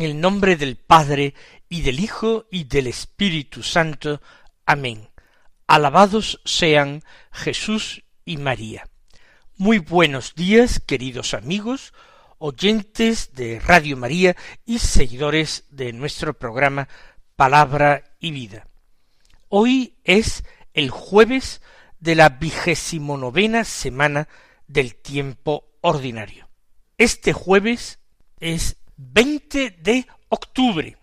En el nombre del Padre y del Hijo y del Espíritu Santo. Amén. Alabados sean Jesús y María. Muy buenos días, queridos amigos, oyentes de Radio María y seguidores de nuestro programa Palabra y Vida. Hoy es el jueves de la vigésimo novena semana del tiempo ordinario. Este jueves es 20 de octubre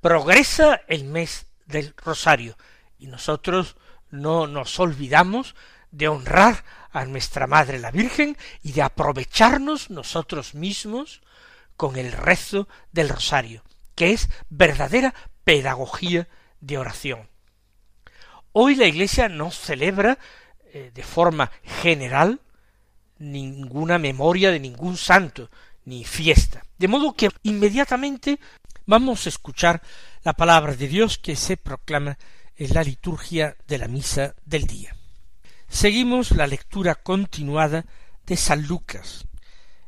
progresa el mes del rosario y nosotros no nos olvidamos de honrar a nuestra Madre la Virgen y de aprovecharnos nosotros mismos con el rezo del rosario, que es verdadera pedagogía de oración. Hoy la Iglesia no celebra eh, de forma general ninguna memoria de ningún santo, ni fiesta. De modo que inmediatamente Vamos a escuchar la palabra de Dios que se proclama en la liturgia de la misa del día. Seguimos la lectura continuada de San Lucas.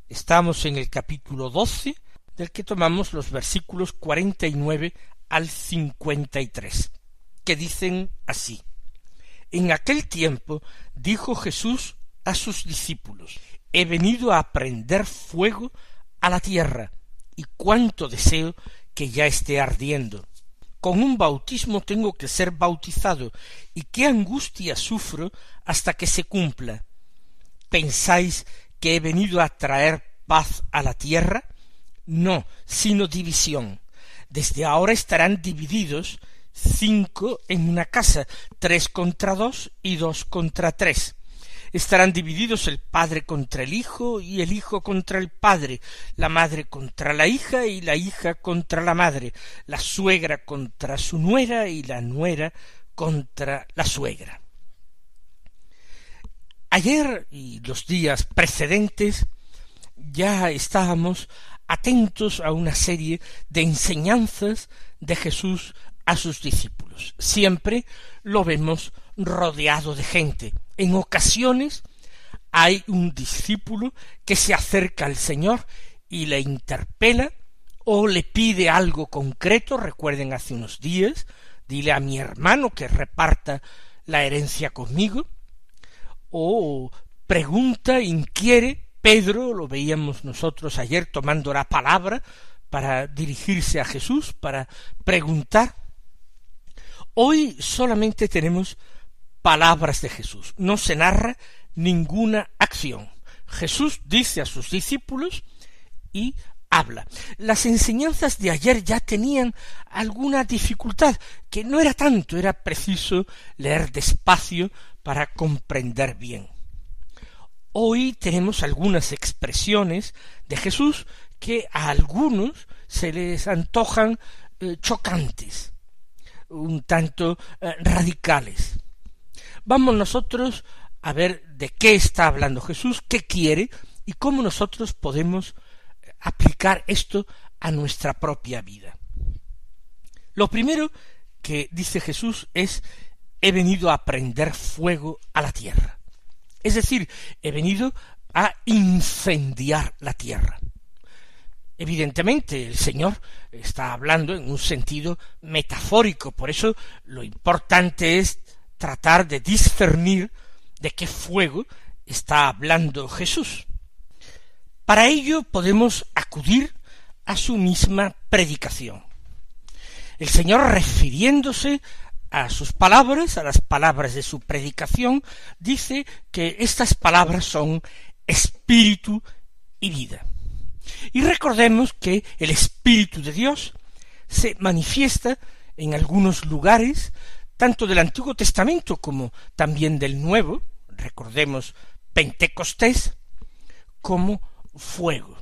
Estamos en el capítulo doce, del que tomamos los versículos cuarenta y nueve al cincuenta y tres, que dicen así. En aquel tiempo dijo Jesús a sus discípulos, He venido a prender fuego a la tierra, y cuánto deseo que ya esté ardiendo. Con un bautismo tengo que ser bautizado, y qué angustia sufro hasta que se cumpla. ¿Pensáis que he venido a traer paz a la tierra? No, sino división. Desde ahora estarán divididos cinco en una casa, tres contra dos y dos contra tres estarán divididos el padre contra el hijo y el hijo contra el padre, la madre contra la hija y la hija contra la madre, la suegra contra su nuera y la nuera contra la suegra. Ayer y los días precedentes ya estábamos atentos a una serie de enseñanzas de Jesús a sus discípulos. Siempre lo vemos rodeado de gente, en ocasiones hay un discípulo que se acerca al Señor y le interpela o le pide algo concreto, recuerden hace unos días, dile a mi hermano que reparta la herencia conmigo, o pregunta, inquiere, Pedro, lo veíamos nosotros ayer tomando la palabra para dirigirse a Jesús, para preguntar. Hoy solamente tenemos palabras de Jesús, no se narra ninguna acción. Jesús dice a sus discípulos y habla. Las enseñanzas de ayer ya tenían alguna dificultad, que no era tanto, era preciso leer despacio para comprender bien. Hoy tenemos algunas expresiones de Jesús que a algunos se les antojan eh, chocantes, un tanto eh, radicales. Vamos nosotros a ver de qué está hablando Jesús, qué quiere y cómo nosotros podemos aplicar esto a nuestra propia vida. Lo primero que dice Jesús es he venido a prender fuego a la tierra. Es decir, he venido a incendiar la tierra. Evidentemente el Señor está hablando en un sentido metafórico, por eso lo importante es tratar de discernir de qué fuego está hablando Jesús. Para ello podemos acudir a su misma predicación. El Señor refiriéndose a sus palabras, a las palabras de su predicación, dice que estas palabras son espíritu y vida. Y recordemos que el Espíritu de Dios se manifiesta en algunos lugares, tanto del Antiguo Testamento como también del Nuevo, recordemos Pentecostés, como fuego.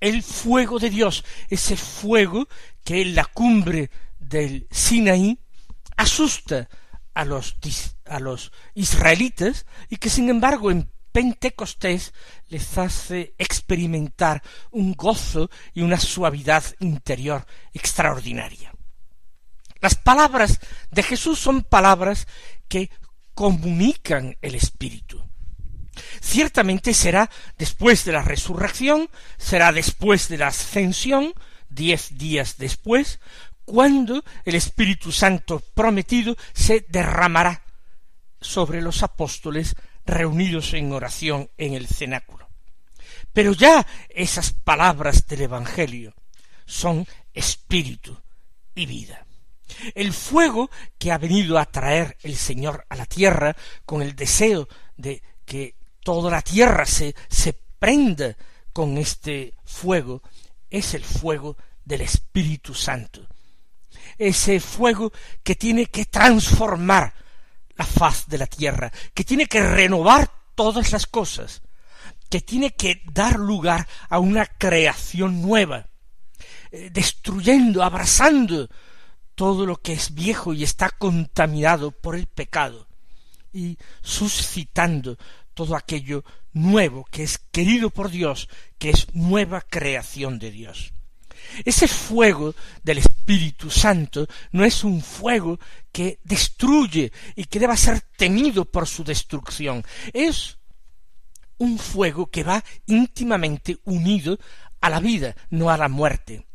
El fuego de Dios, ese fuego que en la cumbre del Sinaí asusta a los, a los israelitas y que sin embargo en Pentecostés les hace experimentar un gozo y una suavidad interior extraordinaria. Las palabras de Jesús son palabras que comunican el Espíritu. Ciertamente será después de la resurrección, será después de la ascensión, diez días después, cuando el Espíritu Santo prometido se derramará sobre los apóstoles reunidos en oración en el cenáculo. Pero ya esas palabras del Evangelio son espíritu y vida. El fuego que ha venido a traer el Señor a la tierra con el deseo de que toda la tierra se, se prenda con este fuego es el fuego del Espíritu Santo. Ese fuego que tiene que transformar la faz de la tierra, que tiene que renovar todas las cosas, que tiene que dar lugar a una creación nueva, eh, destruyendo, abrazando todo lo que es viejo y está contaminado por el pecado, y suscitando todo aquello nuevo que es querido por Dios, que es nueva creación de Dios. Ese fuego del Espíritu Santo no es un fuego que destruye y que deba ser temido por su destrucción. Es un fuego que va íntimamente unido a la vida, no a la muerte.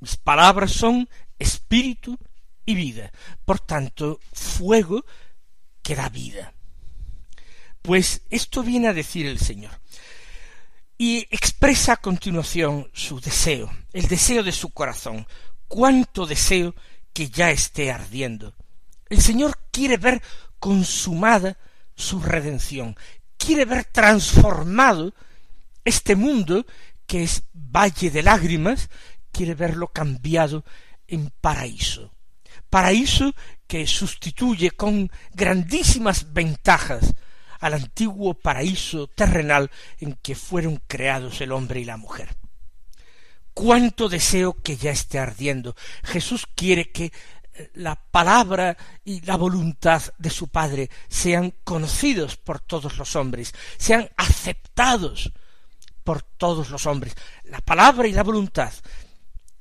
Mis palabras son espíritu y vida. Por tanto, fuego que da vida. Pues esto viene a decir el Señor y expresa a continuación su deseo, el deseo de su corazón. Cuánto deseo que ya esté ardiendo. El Señor quiere ver consumada su redención, quiere ver transformado este mundo que es valle de lágrimas, quiere verlo cambiado en paraíso. Paraíso que sustituye con grandísimas ventajas al antiguo paraíso terrenal en que fueron creados el hombre y la mujer. Cuánto deseo que ya esté ardiendo. Jesús quiere que eh, la palabra y la voluntad de su Padre sean conocidos por todos los hombres, sean aceptados por todos los hombres. La palabra y la voluntad.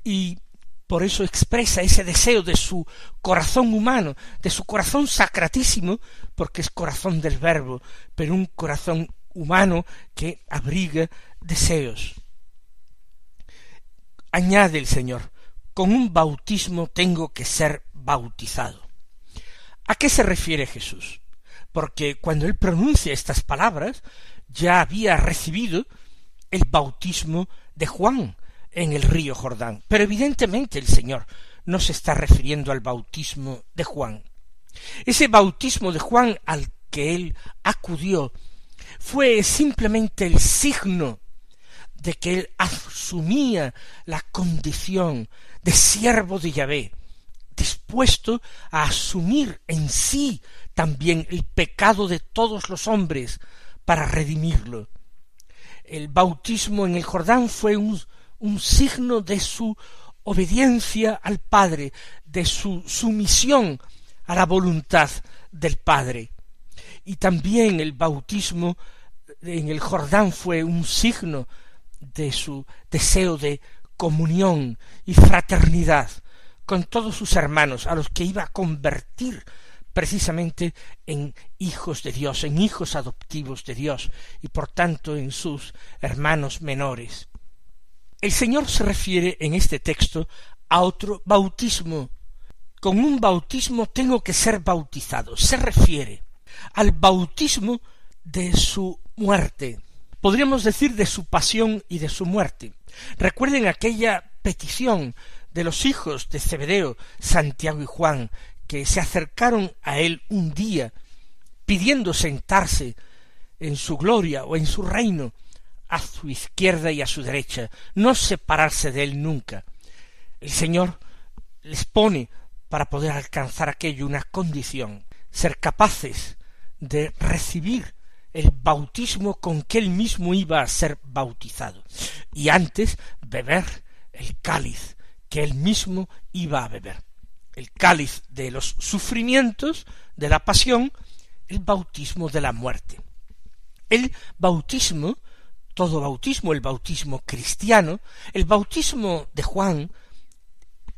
Y por eso expresa ese deseo de su corazón humano, de su corazón sacratísimo, porque es corazón del verbo, pero un corazón humano que abriga deseos. Añade el Señor, con un bautismo tengo que ser bautizado. ¿A qué se refiere Jesús? Porque cuando él pronuncia estas palabras, ya había recibido el bautismo de Juan, en el río Jordán. Pero evidentemente el Señor no se está refiriendo al bautismo de Juan. Ese bautismo de Juan al que él acudió fue simplemente el signo de que él asumía la condición de siervo de Yahvé, dispuesto a asumir en sí también el pecado de todos los hombres para redimirlo. El bautismo en el Jordán fue un un signo de su obediencia al Padre, de su sumisión a la voluntad del Padre. Y también el bautismo en el Jordán fue un signo de su deseo de comunión y fraternidad con todos sus hermanos, a los que iba a convertir precisamente en hijos de Dios, en hijos adoptivos de Dios, y por tanto en sus hermanos menores. El Señor se refiere en este texto a otro bautismo. Con un bautismo tengo que ser bautizado. Se refiere al bautismo de su muerte. Podríamos decir de su pasión y de su muerte. Recuerden aquella petición de los hijos de Zebedeo, Santiago y Juan, que se acercaron a él un día pidiendo sentarse en su gloria o en su reino a su izquierda y a su derecha, no separarse de él nunca. El Señor les pone para poder alcanzar aquello una condición, ser capaces de recibir el bautismo con que él mismo iba a ser bautizado, y antes beber el cáliz que él mismo iba a beber, el cáliz de los sufrimientos, de la pasión, el bautismo de la muerte. El bautismo, todo bautismo, el bautismo cristiano, el bautismo de Juan,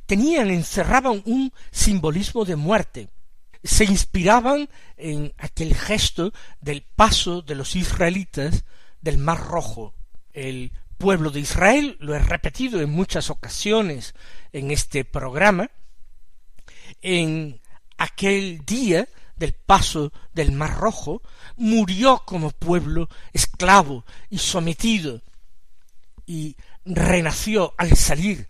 tenían, encerraban un simbolismo de muerte. Se inspiraban en aquel gesto del paso de los israelitas del Mar Rojo. El pueblo de Israel, lo he repetido en muchas ocasiones en este programa, en aquel día del paso del Mar Rojo, murió como pueblo esclavo y sometido, y renació al salir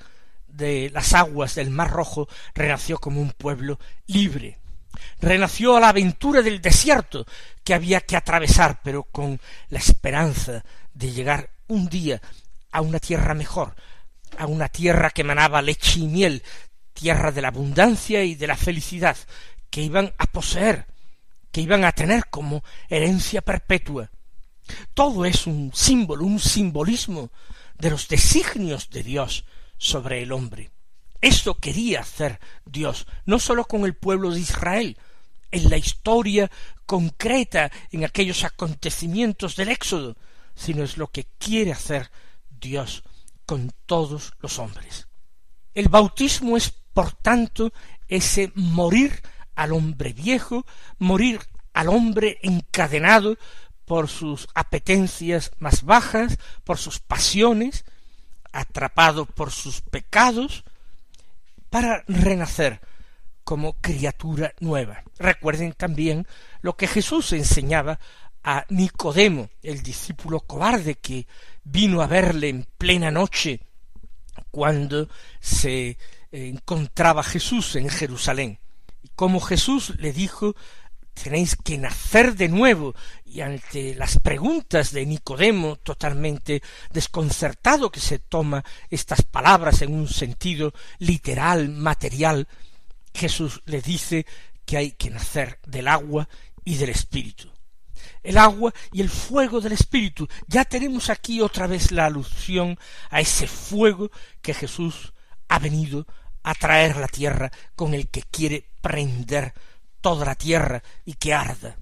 de las aguas del Mar Rojo, renació como un pueblo libre. Renació a la aventura del desierto que había que atravesar, pero con la esperanza de llegar un día a una tierra mejor, a una tierra que manaba leche y miel, tierra de la abundancia y de la felicidad, que iban a poseer, que iban a tener como herencia perpetua. Todo es un símbolo, un simbolismo de los designios de Dios sobre el hombre. Esto quería hacer Dios, no sólo con el pueblo de Israel, en la historia concreta, en aquellos acontecimientos del Éxodo, sino es lo que quiere hacer Dios con todos los hombres. El bautismo es, por tanto, ese morir al hombre viejo, morir al hombre encadenado por sus apetencias más bajas, por sus pasiones, atrapado por sus pecados, para renacer como criatura nueva. Recuerden también lo que Jesús enseñaba a Nicodemo, el discípulo cobarde que vino a verle en plena noche cuando se encontraba Jesús en Jerusalén. Como Jesús le dijo tenéis que nacer de nuevo, y ante las preguntas de Nicodemo, totalmente desconcertado que se toma estas palabras en un sentido literal, material, Jesús le dice que hay que nacer del agua y del Espíritu. El agua y el fuego del Espíritu. Ya tenemos aquí otra vez la alusión a ese fuego que Jesús ha venido a traer a la tierra con el que quiere prender toda la tierra y que arda.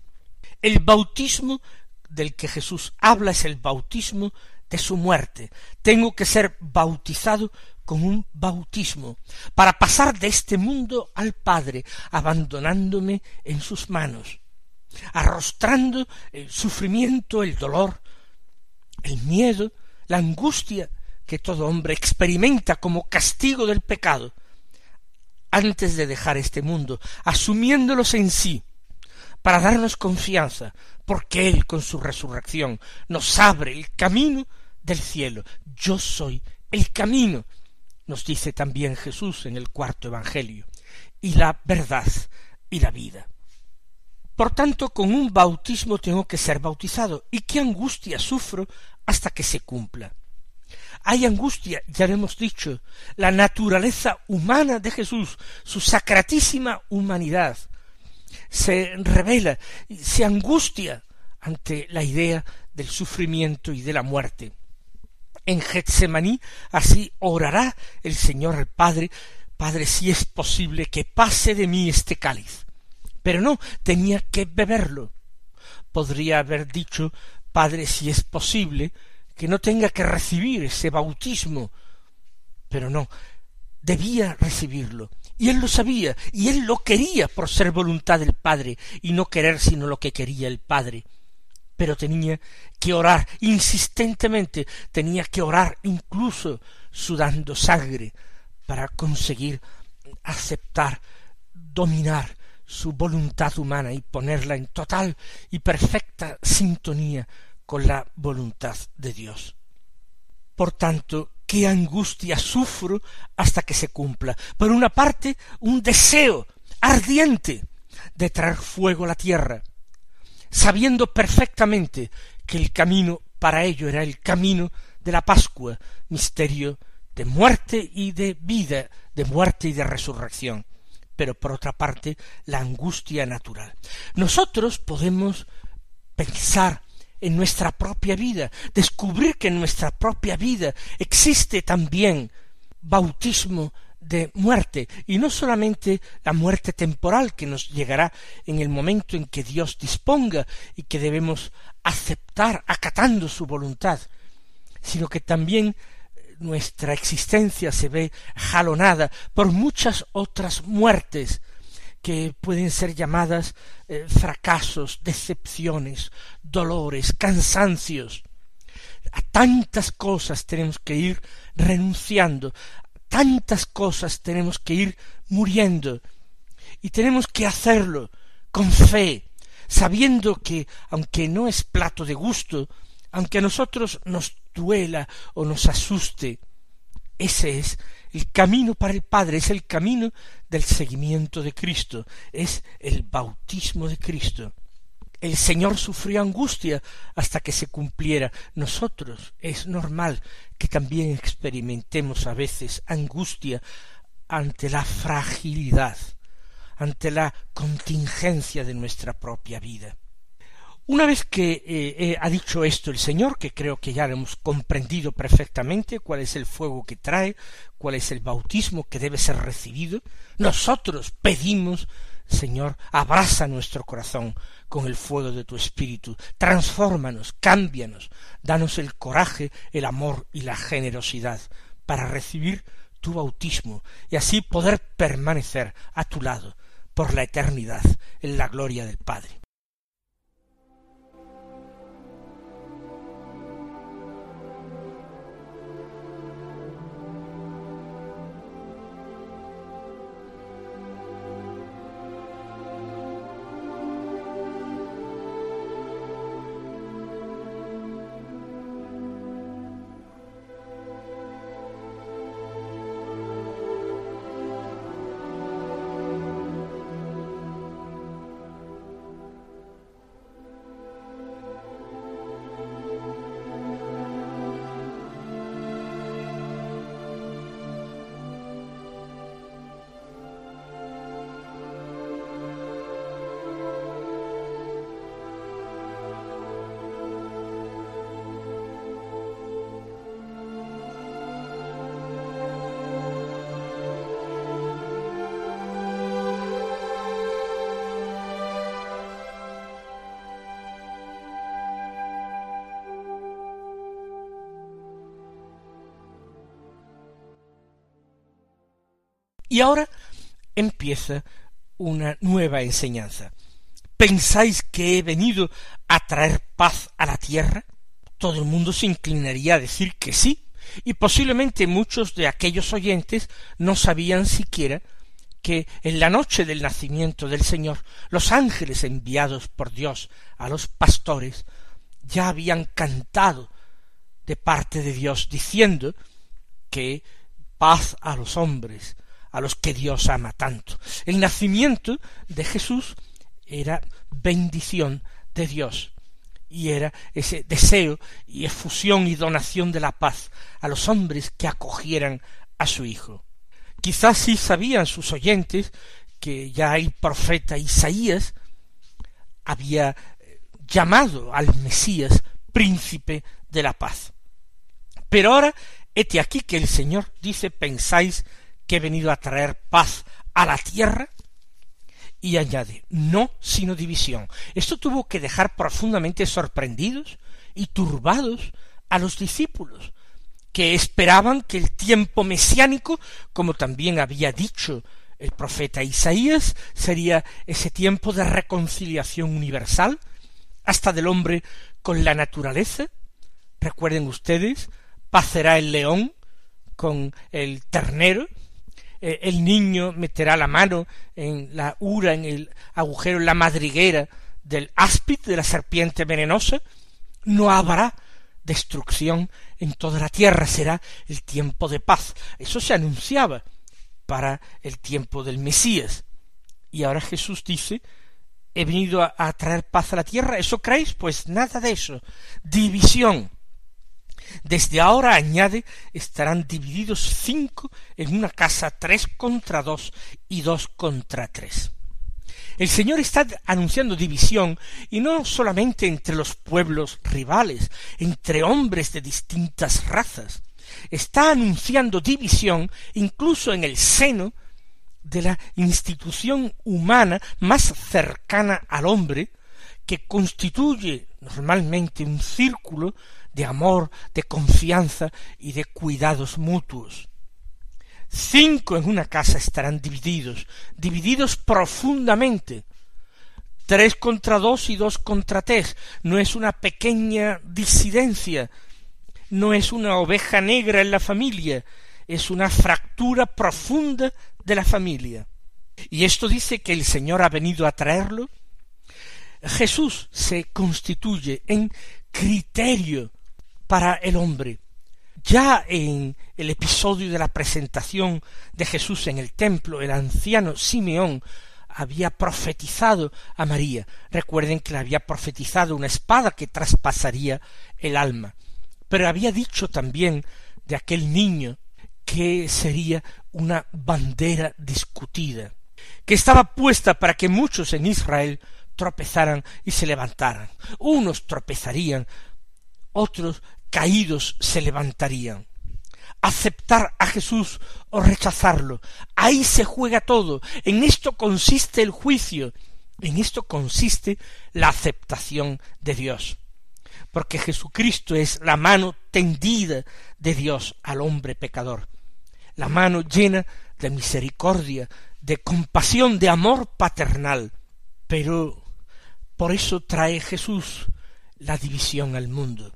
El bautismo del que Jesús habla es el bautismo de su muerte. Tengo que ser bautizado con un bautismo para pasar de este mundo al Padre, abandonándome en sus manos, arrostrando el sufrimiento, el dolor, el miedo, la angustia que todo hombre experimenta como castigo del pecado, antes de dejar este mundo, asumiéndolos en sí, para darnos confianza, porque Él con su resurrección nos abre el camino del cielo. Yo soy el camino, nos dice también Jesús en el cuarto Evangelio, y la verdad y la vida. Por tanto, con un bautismo tengo que ser bautizado, y qué angustia sufro hasta que se cumpla. Hay angustia, ya lo hemos dicho, la naturaleza humana de Jesús, su sacratísima humanidad, se revela, se angustia ante la idea del sufrimiento y de la muerte. En Getsemaní así orará el Señor al Padre, Padre, si es posible que pase de mí este cáliz. Pero no, tenía que beberlo. Podría haber dicho, Padre, si es posible, que no tenga que recibir ese bautismo. Pero no, debía recibirlo. Y él lo sabía, y él lo quería por ser voluntad del Padre, y no querer sino lo que quería el Padre. Pero tenía que orar insistentemente, tenía que orar incluso sudando sangre, para conseguir aceptar, dominar su voluntad humana y ponerla en total y perfecta sintonía con la voluntad de Dios. Por tanto, qué angustia sufro hasta que se cumpla. Por una parte, un deseo ardiente de traer fuego a la tierra, sabiendo perfectamente que el camino para ello era el camino de la Pascua, misterio de muerte y de vida, de muerte y de resurrección, pero por otra parte la angustia natural. Nosotros podemos pensar en nuestra propia vida, descubrir que en nuestra propia vida existe también bautismo de muerte, y no solamente la muerte temporal que nos llegará en el momento en que Dios disponga y que debemos aceptar acatando su voluntad, sino que también nuestra existencia se ve jalonada por muchas otras muertes que pueden ser llamadas eh, fracasos, decepciones, dolores, cansancios. A tantas cosas tenemos que ir renunciando, tantas cosas tenemos que ir muriendo, y tenemos que hacerlo con fe, sabiendo que, aunque no es plato de gusto, aunque a nosotros nos duela o nos asuste, ese es el camino para el Padre, es el camino del seguimiento de Cristo, es el bautismo de Cristo. El Señor sufrió angustia hasta que se cumpliera. Nosotros es normal que también experimentemos a veces angustia ante la fragilidad, ante la contingencia de nuestra propia vida. Una vez que eh, eh, ha dicho esto el Señor, que creo que ya hemos comprendido perfectamente, cuál es el fuego que trae, cuál es el bautismo que debe ser recibido, nosotros pedimos, Señor, abraza nuestro corazón con el fuego de tu espíritu, transfórmanos, cámbianos, danos el coraje, el amor y la generosidad para recibir tu bautismo y así poder permanecer a tu lado por la eternidad en la gloria del Padre. Y ahora empieza una nueva enseñanza. ¿Pensáis que he venido a traer paz a la tierra? Todo el mundo se inclinaría a decir que sí, y posiblemente muchos de aquellos oyentes no sabían siquiera que en la noche del nacimiento del Señor los ángeles enviados por Dios a los pastores ya habían cantado de parte de Dios diciendo que paz a los hombres, a los que Dios ama tanto. El nacimiento de Jesús era bendición de Dios y era ese deseo y efusión y donación de la paz a los hombres que acogieran a su Hijo. Quizás sí sabían sus oyentes que ya el profeta Isaías había eh, llamado al Mesías príncipe de la paz. Pero ahora, hete aquí que el Señor dice, pensáis que he venido a traer paz a la tierra, y añade, no sino división. Esto tuvo que dejar profundamente sorprendidos y turbados a los discípulos, que esperaban que el tiempo mesiánico, como también había dicho el profeta Isaías, sería ese tiempo de reconciliación universal, hasta del hombre con la naturaleza. Recuerden ustedes, pacerá el león con el ternero, eh, el niño meterá la mano en la ura, en el agujero, en la madriguera del áspid, de la serpiente venenosa, no habrá destrucción en toda la tierra, será el tiempo de paz. Eso se anunciaba para el tiempo del Mesías. Y ahora Jesús dice he venido a, traer paz a la tierra. ¿Eso creéis? Pues nada de eso. División. Desde ahora, añade, estarán divididos cinco en una casa, tres contra dos y dos contra tres. El Señor está anunciando división y no solamente entre los pueblos rivales, entre hombres de distintas razas. Está anunciando división incluso en el seno de la institución humana más cercana al hombre, que constituye normalmente un círculo de amor, de confianza y de cuidados mutuos. Cinco en una casa estarán divididos, divididos profundamente. Tres contra dos y dos contra tres. No es una pequeña disidencia, no es una oveja negra en la familia, es una fractura profunda de la familia. Y esto dice que el Señor ha venido a traerlo. Jesús se constituye en criterio para el hombre. Ya en el episodio de la presentación de Jesús en el templo, el anciano Simeón había profetizado a María. Recuerden que le había profetizado una espada que traspasaría el alma. Pero había dicho también de aquel niño que sería una bandera discutida, que estaba puesta para que muchos en Israel tropezaran y se levantaran. Unos tropezarían, otros caídos se levantarían. Aceptar a Jesús o rechazarlo. Ahí se juega todo. En esto consiste el juicio. En esto consiste la aceptación de Dios. Porque Jesucristo es la mano tendida de Dios al hombre pecador la mano llena de misericordia, de compasión, de amor paternal. Pero por eso trae Jesús la división al mundo,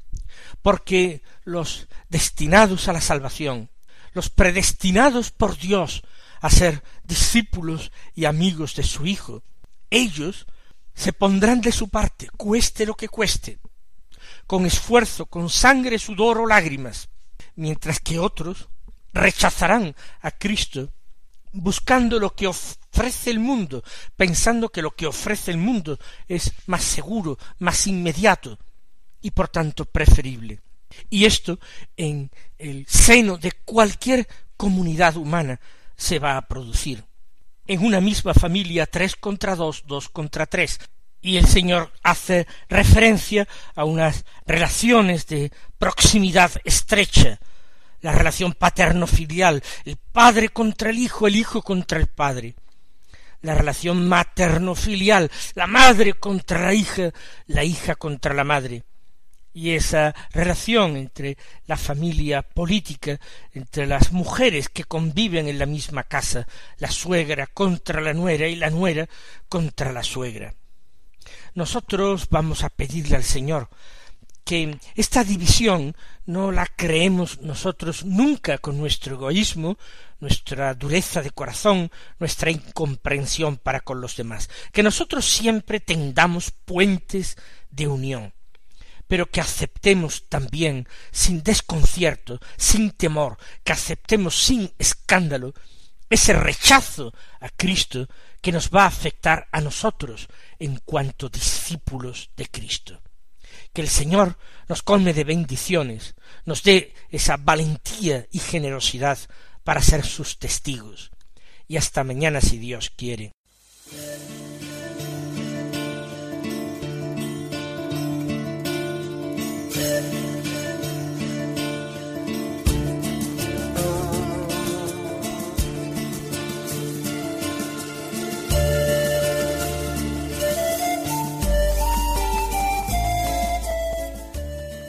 porque los destinados a la salvación, los predestinados por Dios a ser discípulos y amigos de su Hijo, ellos se pondrán de su parte, cueste lo que cueste, con esfuerzo, con sangre, sudor o lágrimas, mientras que otros rechazarán a Cristo buscando lo que ofrece el mundo, pensando que lo que ofrece el mundo es más seguro, más inmediato y por tanto preferible. Y esto en el seno de cualquier comunidad humana se va a producir. En una misma familia tres contra dos, dos contra tres. Y el Señor hace referencia a unas relaciones de proximidad estrecha, la relación paterno-filial, el padre contra el hijo, el hijo contra el padre, la relación materno-filial, la madre contra la hija, la hija contra la madre, y esa relación entre la familia política, entre las mujeres que conviven en la misma casa, la suegra contra la nuera y la nuera contra la suegra. Nosotros vamos a pedirle al Señor que esta división no la creemos nosotros nunca con nuestro egoísmo, nuestra dureza de corazón, nuestra incomprensión para con los demás, que nosotros siempre tendamos puentes de unión, pero que aceptemos también sin desconcierto, sin temor, que aceptemos sin escándalo ese rechazo a Cristo que nos va a afectar a nosotros en cuanto discípulos de Cristo que el Señor nos colme de bendiciones, nos dé esa valentía y generosidad para ser sus testigos. Y hasta mañana si Dios quiere.